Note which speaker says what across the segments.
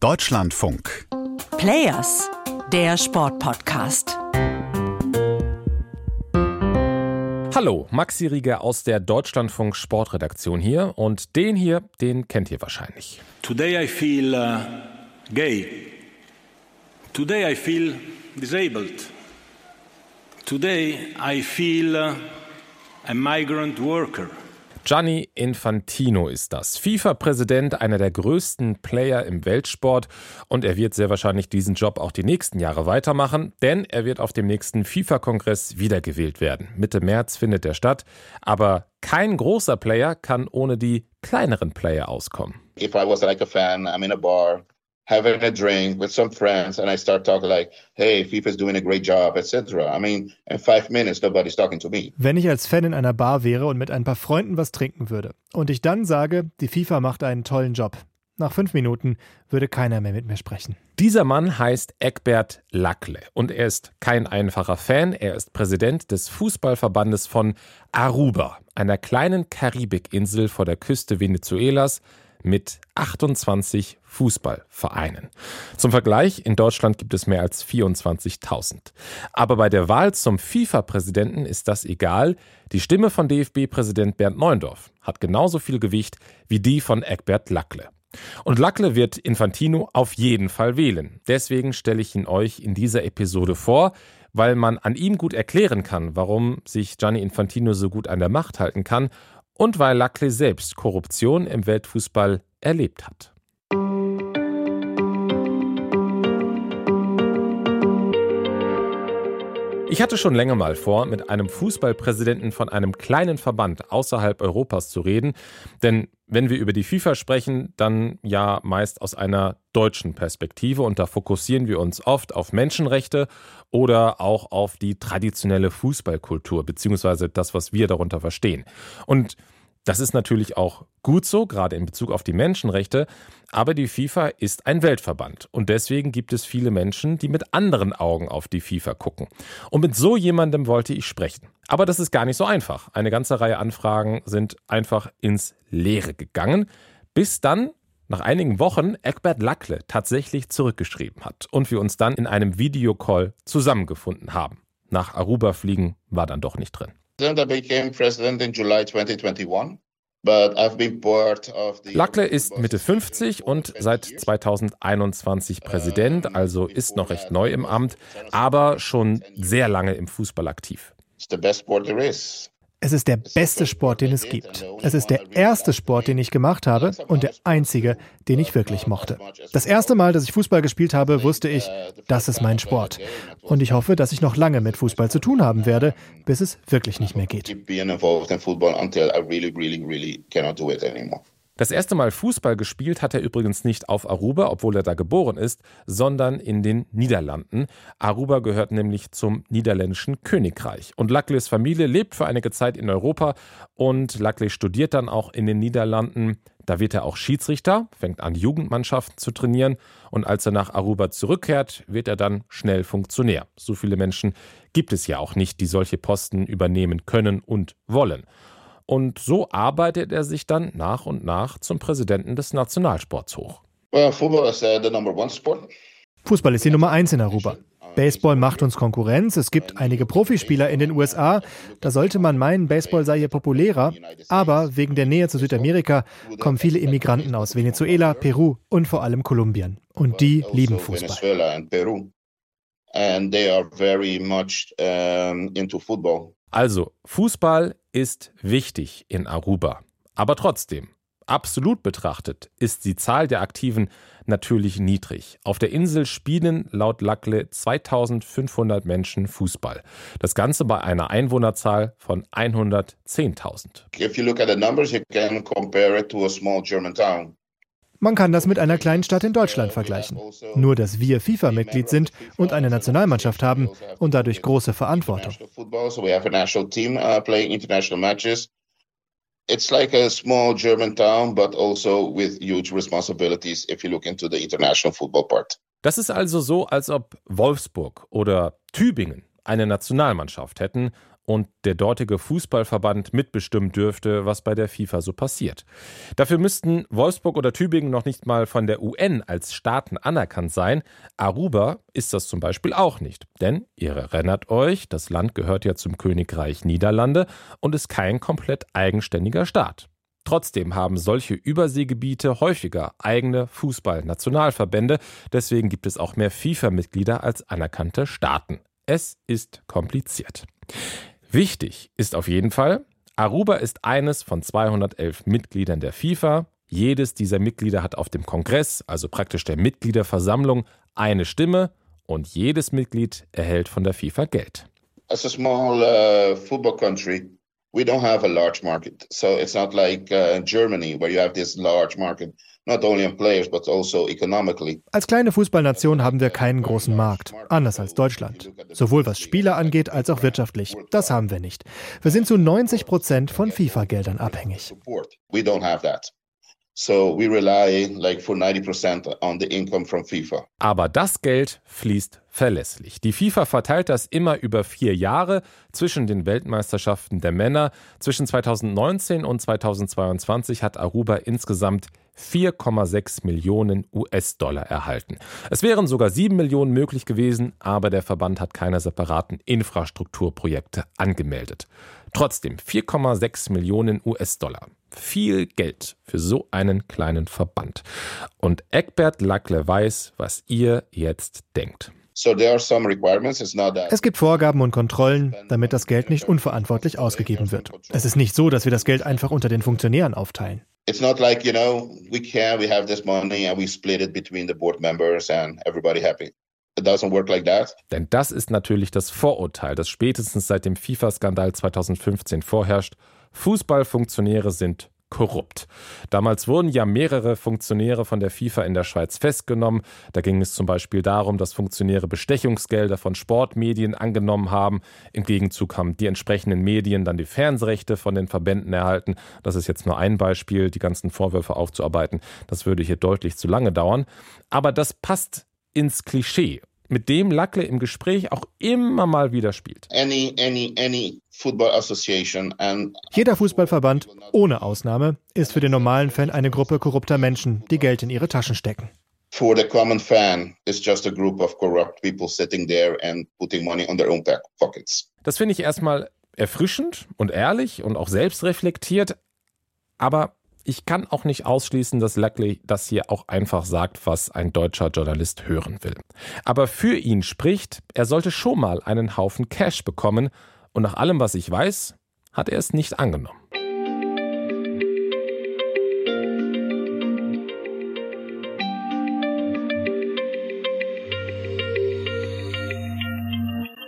Speaker 1: Deutschlandfunk.
Speaker 2: Players, der Sportpodcast.
Speaker 3: Hallo, Maxi Rieger aus der Deutschlandfunk Sportredaktion hier und den hier, den kennt ihr wahrscheinlich.
Speaker 4: Today I feel uh, gay. Today I feel disabled. Today I feel uh, a migrant worker.
Speaker 3: Gianni Infantino ist das. FIFA-Präsident, einer der größten Player im Weltsport. Und er wird sehr wahrscheinlich diesen Job auch die nächsten Jahre weitermachen, denn er wird auf dem nächsten FIFA-Kongress wiedergewählt werden. Mitte März findet er statt. Aber kein großer Player kann ohne die kleineren Player auskommen.
Speaker 5: If I was like a fan, I'm in a bar, having a drink with some friends and I start talking like, hey, FIFA's doing a great job, etc. I mean, in five minutes nobody's talking to me.
Speaker 6: Wenn ich als Fan in einer Bar wäre und mit ein paar Freunden was trinken würde und ich dann sage, die FIFA macht einen tollen Job. Nach fünf Minuten würde keiner mehr mit mir sprechen.
Speaker 3: Dieser Mann heißt Egbert Lackle und er ist kein einfacher Fan. Er ist Präsident des Fußballverbandes von Aruba, einer kleinen Karibikinsel vor der Küste Venezuelas, mit 28 Fußballvereinen. Zum Vergleich, in Deutschland gibt es mehr als 24.000. Aber bei der Wahl zum FIFA-Präsidenten ist das egal. Die Stimme von DFB-Präsident Bernd Neuendorf hat genauso viel Gewicht wie die von Egbert Lackle. Und Lackle wird Infantino auf jeden Fall wählen. Deswegen stelle ich ihn euch in dieser Episode vor, weil man an ihm gut erklären kann, warum sich Gianni Infantino so gut an der Macht halten kann und weil Lacley selbst Korruption im Weltfußball erlebt hat. Ich hatte schon länger mal vor, mit einem Fußballpräsidenten von einem kleinen Verband außerhalb Europas zu reden, denn wenn wir über die FIFA sprechen, dann ja meist aus einer deutschen Perspektive und da fokussieren wir uns oft auf Menschenrechte oder auch auf die traditionelle Fußballkultur beziehungsweise das, was wir darunter verstehen. Und das ist natürlich auch gut so, gerade in Bezug auf die Menschenrechte, aber die FIFA ist ein Weltverband und deswegen gibt es viele Menschen, die mit anderen Augen auf die FIFA gucken. Und mit so jemandem wollte ich sprechen. Aber das ist gar nicht so einfach. Eine ganze Reihe Anfragen sind einfach ins Leere gegangen, bis dann nach einigen Wochen Egbert Lackle tatsächlich zurückgeschrieben hat und wir uns dann in einem Videocall zusammengefunden haben. Nach Aruba fliegen war dann doch nicht drin.
Speaker 5: Then I became president in July 2021.
Speaker 3: Lackle ist Mitte 50 und seit 2021 Präsident, also ist noch recht neu im Amt, aber schon sehr lange im Fußball aktiv.
Speaker 6: It's the best sport there is. Es ist der beste Sport, den es gibt. Es ist der erste Sport, den ich gemacht habe und der einzige, den ich wirklich mochte. Das erste Mal, dass ich Fußball gespielt habe, wusste ich, das ist mein Sport. Und ich hoffe, dass ich noch lange mit Fußball zu tun haben werde, bis es wirklich nicht mehr geht.
Speaker 3: Das erste Mal Fußball gespielt hat er übrigens nicht auf Aruba, obwohl er da geboren ist, sondern in den Niederlanden. Aruba gehört nämlich zum niederländischen Königreich. Und Lackleys Familie lebt für einige Zeit in Europa und Lackley studiert dann auch in den Niederlanden. Da wird er auch Schiedsrichter, fängt an, Jugendmannschaften zu trainieren und als er nach Aruba zurückkehrt, wird er dann schnell Funktionär. So viele Menschen gibt es ja auch nicht, die solche Posten übernehmen können und wollen. Und so arbeitet er sich dann nach und nach zum Präsidenten des Nationalsports hoch.
Speaker 5: Uh, Fußball
Speaker 6: ist die Nummer eins in Aruba. Baseball macht uns Konkurrenz. Es gibt einige Profispieler in den USA. Da sollte man meinen, Baseball sei hier populärer. Aber wegen der Nähe zu Südamerika kommen viele Immigranten aus Venezuela, Peru und vor allem Kolumbien. Und die lieben Fußball.
Speaker 5: And they are very much into football.
Speaker 3: Also, Fußball ist wichtig in Aruba. Aber trotzdem, absolut betrachtet, ist die Zahl der Aktiven natürlich niedrig. Auf der Insel spielen laut Lackle 2500 Menschen Fußball. Das Ganze bei einer Einwohnerzahl von 110.000.
Speaker 5: If you look at the numbers, you can compare it to a small German town.
Speaker 6: Man kann das mit einer kleinen Stadt in Deutschland vergleichen. Nur, dass wir FIFA-Mitglied sind und eine Nationalmannschaft haben und dadurch große Verantwortung.
Speaker 5: It's like a small German town, but also with huge responsibilities if you look into the international football part.
Speaker 3: Das ist also so, als ob Wolfsburg oder Tübingen eine Nationalmannschaft hätten und der dortige Fußballverband mitbestimmen dürfte, was bei der FIFA so passiert. Dafür müssten Wolfsburg oder Tübingen noch nicht mal von der UN als Staaten anerkannt sein. Aruba ist das zum Beispiel auch nicht. Denn, ihr erinnert euch, das Land gehört ja zum Königreich Niederlande und ist kein komplett eigenständiger Staat. Trotzdem haben solche Überseegebiete häufiger eigene Fußballnationalverbände. Deswegen gibt es auch mehr FIFA-Mitglieder als anerkannte Staaten. Es ist kompliziert. Wichtig ist auf jeden Fall, Aruba ist eines von 211 Mitgliedern der FIFA. Jedes dieser Mitglieder hat auf dem Kongress, also praktisch der Mitgliederversammlung, eine Stimme und jedes Mitglied erhält von der FIFA Geld.
Speaker 5: As a small uh, football country, we don't have a large market. So it's not like uh, Germany where you have this large market players but also economically.
Speaker 6: Als kleine Fußballnation haben wir keinen großen Markt, anders als Deutschland. Sowohl was Spieler angeht als auch wirtschaftlich. Das haben wir nicht. Wir sind zu 90 Prozent von FIFA-Geldern abhängig.
Speaker 5: We don't have that. So we rely like for 90% on the income from FIFA.
Speaker 3: Aber das Geld fließt verlässlich. Die FIFA verteilt das immer über vier Jahre zwischen den Weltmeisterschaften der Männer. Zwischen 2019 und 2022 hat Aruba insgesamt 4,6 Millionen US-Dollar erhalten. Es wären sogar 7 Millionen möglich gewesen, aber der Verband hat keine separaten Infrastrukturprojekte angemeldet. Trotzdem 4,6 Millionen US-Dollar viel Geld für so einen kleinen Verband. Und Eckbert Lackle weiß, was ihr jetzt denkt.
Speaker 6: Es gibt Vorgaben und Kontrollen, damit das Geld nicht unverantwortlich ausgegeben wird. Es ist nicht so, dass wir das Geld einfach unter den Funktionären aufteilen.
Speaker 5: It's not like, you know, we can, we have this money and we split it between the board members and everybody happy. It doesn't work like that.
Speaker 3: Denn das ist natürlich das Vorurteil, das spätestens seit dem FIFA-Skandal 2015 vorherrscht Fußballfunktionäre sind korrupt. Damals wurden ja mehrere Funktionäre von der FIFA in der Schweiz festgenommen. Da ging es zum Beispiel darum, dass Funktionäre Bestechungsgelder von Sportmedien angenommen haben. Im Gegenzug haben die entsprechenden Medien dann die Fernsehrechte von den Verbänden erhalten. Das ist jetzt nur ein Beispiel, die ganzen Vorwürfe aufzuarbeiten. Das würde hier deutlich zu lange dauern. Aber das passt ins Klischee mit dem Lackle im Gespräch auch immer mal wieder spielt.
Speaker 5: Any, any, any
Speaker 6: Jeder Fußballverband, ohne Ausnahme, ist für den normalen Fan eine Gruppe korrupter Menschen, die Geld in ihre Taschen stecken.
Speaker 5: For the common fan, it's just a group of corrupt people sitting there and putting money on their own pockets.
Speaker 3: Das finde ich erstmal erfrischend und ehrlich und auch selbstreflektiert, aber ich kann auch nicht ausschließen, dass Luckley das hier auch einfach sagt, was ein deutscher Journalist hören will. Aber für ihn spricht, er sollte schon mal einen Haufen Cash bekommen und nach allem, was ich weiß, hat er es nicht angenommen.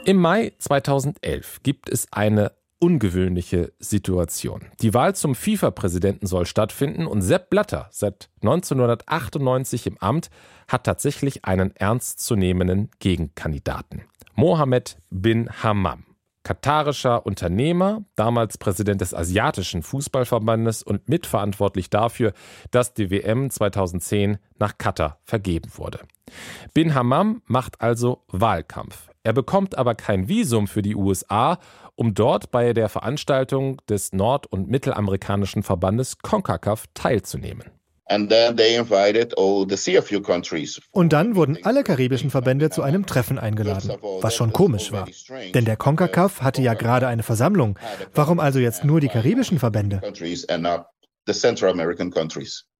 Speaker 3: Im Mai 2011 gibt es eine ungewöhnliche Situation. Die Wahl zum FIFA-Präsidenten soll stattfinden und Sepp Blatter, seit 1998 im Amt, hat tatsächlich einen ernstzunehmenden Gegenkandidaten. Mohammed bin Hammam. Katarischer Unternehmer, damals Präsident des Asiatischen Fußballverbandes und mitverantwortlich dafür, dass die WM 2010 nach Katar vergeben wurde. Bin Hammam macht also Wahlkampf. Er bekommt aber kein Visum für die USA, um dort bei der Veranstaltung des nord- und mittelamerikanischen Verbandes CONCACAF teilzunehmen.
Speaker 6: Und dann wurden alle karibischen Verbände zu einem Treffen eingeladen, was schon komisch war. Denn der CONCACAF hatte ja gerade eine Versammlung. Warum also jetzt nur die karibischen Verbände?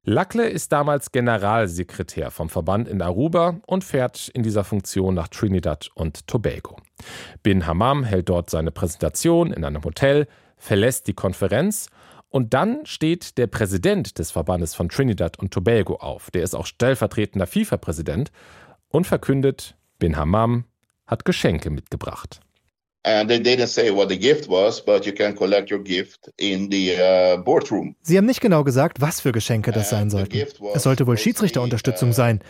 Speaker 3: Lackle ist damals Generalsekretär vom Verband in Aruba und fährt in dieser Funktion nach Trinidad und Tobago. Bin Hammam hält dort seine Präsentation in einem Hotel, verlässt die Konferenz und dann steht der Präsident des Verbandes von Trinidad und Tobago auf, der ist auch stellvertretender FIFA-Präsident, und verkündet, Bin Hammam hat Geschenke mitgebracht.
Speaker 6: Uh, Sie haben nicht genau gesagt, was für Geschenke das sein sollten. Es sollte wohl Schiedsrichterunterstützung uh, sein.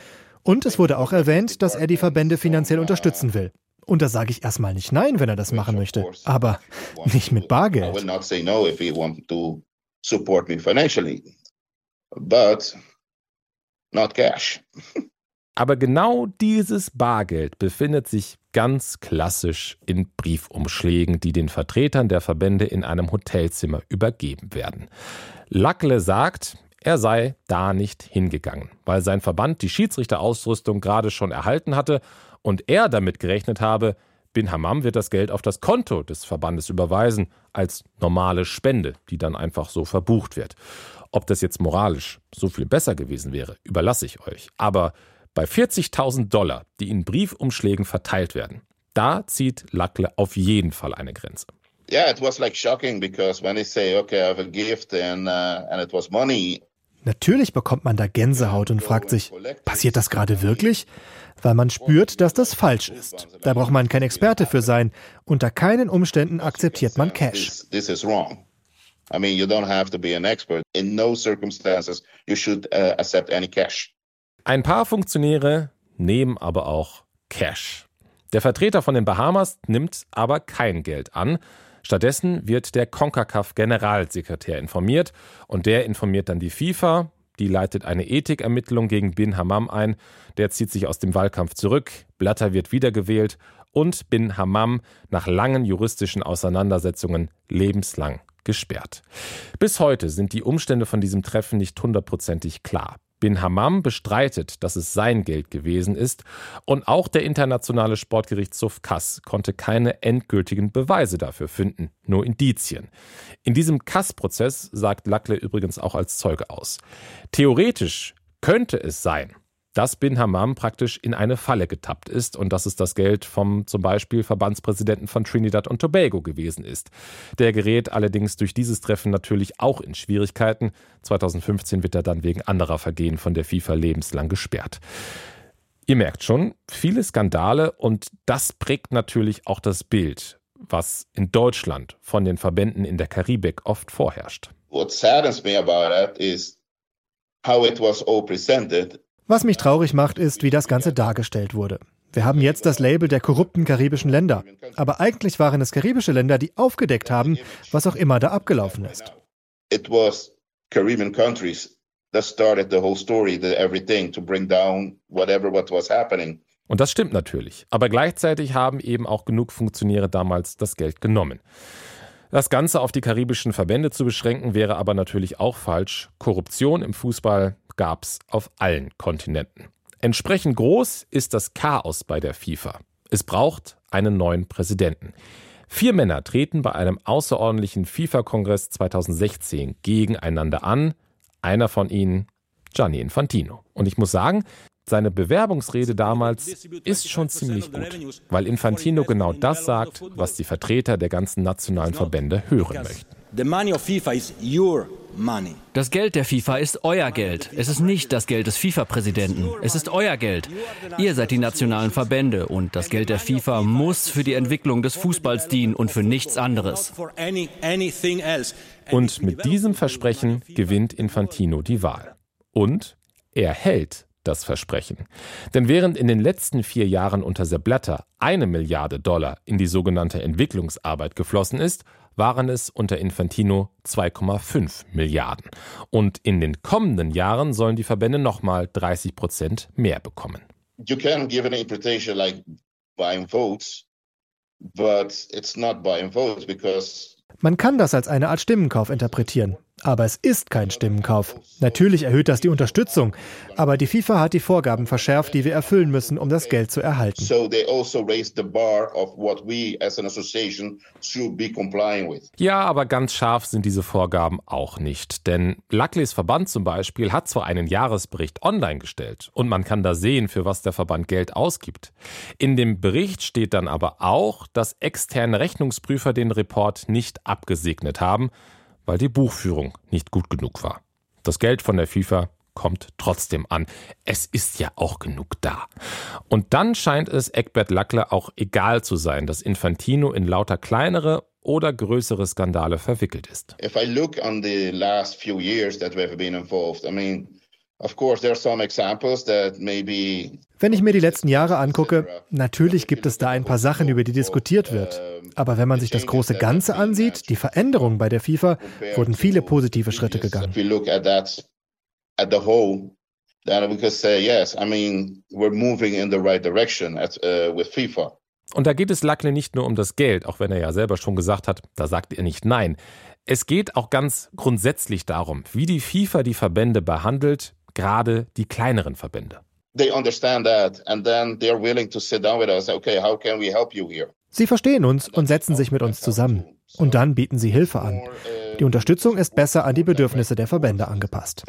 Speaker 6: Und es wurde auch erwähnt, dass er die Verbände finanziell unterstützen will. Und da sage ich erstmal nicht nein, wenn er das machen möchte. Aber nicht mit Bargeld.
Speaker 5: But not cash.
Speaker 3: Aber genau dieses Bargeld befindet sich ganz klassisch in Briefumschlägen, die den Vertretern der Verbände in einem Hotelzimmer übergeben werden. Lackle sagt, er sei da nicht hingegangen, weil sein Verband die Schiedsrichterausrüstung gerade schon erhalten hatte und er damit gerechnet habe, Bin Hammam wird das Geld auf das Konto des Verbandes überweisen, als normale Spende, die dann einfach so verbucht wird. Ob das jetzt moralisch so viel besser gewesen wäre, überlasse ich euch. Aber bei 40.000 Dollar, die in Briefumschlägen verteilt werden, da zieht Lackle auf jeden Fall eine Grenze.
Speaker 5: Yeah, it was like shocking because when they say, okay, I have a gift and, uh, and it was money.
Speaker 6: Natürlich bekommt man da Gänsehaut und fragt sich, passiert das gerade wirklich? Weil man spürt, dass das falsch ist. Da braucht man kein Experte für sein. Unter keinen Umständen akzeptiert man Cash.
Speaker 3: Ein paar Funktionäre nehmen aber auch Cash. Der Vertreter von den Bahamas nimmt aber kein Geld an. Stattdessen wird der CONCACAF-Generalsekretär informiert und der informiert dann die FIFA. Die leitet eine Ethikeermittlung gegen Bin Hammam ein. Der zieht sich aus dem Wahlkampf zurück. Blatter wird wiedergewählt und Bin Hammam nach langen juristischen Auseinandersetzungen lebenslang gesperrt. Bis heute sind die Umstände von diesem Treffen nicht hundertprozentig klar. Bin Hammam bestreitet, dass es sein Geld gewesen ist und auch der internationale Sportgerichtshof Kass konnte keine endgültigen Beweise dafür finden, nur Indizien. In diesem Kass-Prozess sagt Lackle übrigens auch als Zeuge aus. Theoretisch könnte es sein, dass Bin Hammam praktisch in eine Falle getappt ist und dass es das Geld vom zum Beispiel Verbandspräsidenten von Trinidad und Tobago gewesen ist. Der gerät allerdings durch dieses Treffen natürlich auch in Schwierigkeiten. 2015 wird er dann wegen anderer Vergehen von der FIFA lebenslang gesperrt. Ihr merkt schon, viele Skandale und das prägt natürlich auch das Bild, was in Deutschland von den Verbänden in der Karibik oft vorherrscht.
Speaker 5: What saddens me about that is how it was all presented
Speaker 6: was mich traurig macht, ist, wie das Ganze dargestellt wurde. Wir haben jetzt das Label der korrupten karibischen Länder. Aber eigentlich waren es karibische Länder, die aufgedeckt haben, was auch immer da abgelaufen ist.
Speaker 5: It was Caribbean countries that started the whole story, the everything to bring down whatever what was happening.
Speaker 3: Und das stimmt natürlich. Aber gleichzeitig haben eben auch genug Funktionäre damals das Geld genommen. Das Ganze auf die karibischen Verbände zu beschränken, wäre aber natürlich auch falsch. Korruption im Fußball gab es auf allen Kontinenten. Entsprechend groß ist das Chaos bei der FIFA. Es braucht einen neuen Präsidenten. Vier Männer treten bei einem außerordentlichen FIFA-Kongress 2016 gegeneinander an. Einer von ihnen Gianni Infantino. Und ich muss sagen, seine Bewerbungsrede damals ist schon ziemlich gut, weil Infantino genau das sagt, was die Vertreter der ganzen nationalen Verbände hören möchten.
Speaker 1: Das Geld der FIFA ist euer Geld. Es ist nicht das Geld des FIFA-Präsidenten. Es ist euer Geld. Ihr seid die nationalen Verbände und das Geld der FIFA muss für die Entwicklung des Fußballs dienen und für nichts anderes.
Speaker 3: Und mit diesem Versprechen gewinnt Infantino die Wahl. Und er hält das Versprechen. Denn während in den letzten vier Jahren unter Sepp Blatter eine Milliarde Dollar in die sogenannte Entwicklungsarbeit geflossen ist, waren es unter Infantino 2,5 Milliarden. Und in den kommenden Jahren sollen die Verbände nochmal 30 Prozent mehr bekommen.
Speaker 5: You can give an interpretation like buying votes, but it's not buying votes because
Speaker 6: man kann das als eine Art Stimmenkauf interpretieren. Aber es ist kein Stimmenkauf. Natürlich erhöht das die Unterstützung, aber die FIFA hat die Vorgaben verschärft, die wir erfüllen müssen, um das Geld zu erhalten. Also
Speaker 3: ja, aber ganz scharf sind diese Vorgaben auch nicht. Denn Luckleys Verband zum Beispiel hat zwar einen Jahresbericht online gestellt und man kann da sehen, für was der Verband Geld ausgibt. In dem Bericht steht dann aber auch, dass externe Rechnungsprüfer den Report nicht abgesegnet haben weil die Buchführung nicht gut genug war. Das Geld von der FIFA kommt trotzdem an. Es ist ja auch genug da. Und dann scheint es Egbert Lackler auch egal zu sein, dass Infantino in lauter kleinere oder größere Skandale verwickelt ist.
Speaker 5: If I look on the last few years that we have been involved, I mean
Speaker 6: wenn ich mir die letzten Jahre angucke, natürlich gibt es da ein paar Sachen, über die diskutiert wird. Aber wenn man sich das große Ganze ansieht, die Veränderungen bei der FIFA, wurden viele positive Schritte gegangen.
Speaker 5: then we could say, yes, I mean, we're moving in the right direction at, with FIFA.
Speaker 3: Und da geht es Lackle nicht nur um das Geld, auch wenn er ja selber schon gesagt hat, da sagt er nicht nein. Es geht auch ganz grundsätzlich darum, wie die FIFA die Verbände behandelt, gerade die kleineren Verbände.
Speaker 5: They understand that and then they're willing to sit down with us. Okay, how can we help you here?
Speaker 6: Sie verstehen uns und setzen sich mit uns zusammen. Und dann bieten sie Hilfe an. Die Unterstützung ist besser an die Bedürfnisse der Verbände angepasst.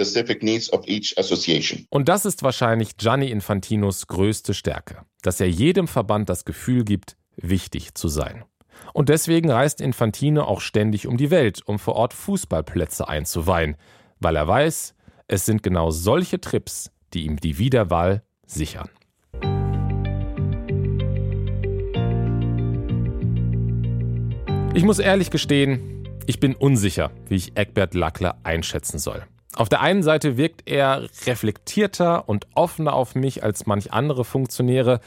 Speaker 3: Und das ist wahrscheinlich Gianni Infantinos größte Stärke, dass er jedem Verband das Gefühl gibt, wichtig zu sein. Und deswegen reist Infantino auch ständig um die Welt, um vor Ort Fußballplätze einzuweihen, weil er weiß, es sind genau solche Trips, die ihm die Wiederwahl sichern. Ich muss ehrlich gestehen, ich bin unsicher, wie ich Egbert Lackler einschätzen soll. Auf der einen Seite wirkt er reflektierter und offener auf mich als manch andere Funktionäre.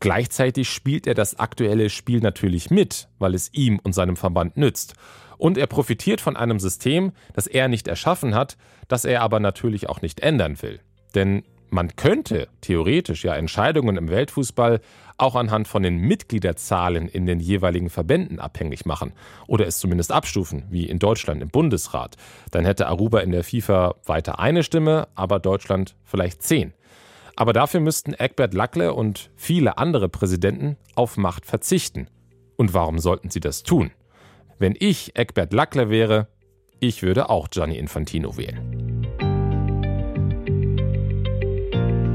Speaker 3: Gleichzeitig spielt er das aktuelle Spiel natürlich mit, weil es ihm und seinem Verband nützt. Und er profitiert von einem System, das er nicht erschaffen hat, das er aber natürlich auch nicht ändern will. Denn man könnte theoretisch ja Entscheidungen im Weltfußball auch anhand von den Mitgliederzahlen in den jeweiligen Verbänden abhängig machen oder es zumindest abstufen, wie in Deutschland im Bundesrat. Dann hätte Aruba in der FIFA weiter eine Stimme, aber Deutschland vielleicht zehn. Aber dafür müssten Egbert Lackle und viele andere Präsidenten auf Macht verzichten. Und warum sollten sie das tun? Wenn ich Egbert Lackle wäre, ich würde auch Gianni Infantino wählen.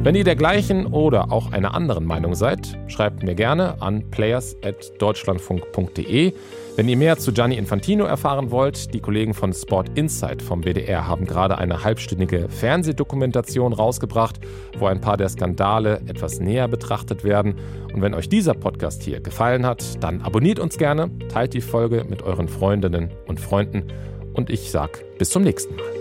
Speaker 3: Wenn ihr der gleichen oder auch einer anderen Meinung seid, schreibt mir gerne an players.deutschlandfunk.de. Wenn ihr mehr zu Gianni Infantino erfahren wollt, die Kollegen von Sport Insight vom WDR haben gerade eine halbstündige Fernsehdokumentation rausgebracht, wo ein paar der Skandale etwas näher betrachtet werden. Und wenn euch dieser Podcast hier gefallen hat, dann abonniert uns gerne, teilt die Folge mit euren Freundinnen und Freunden und ich sage bis zum nächsten Mal.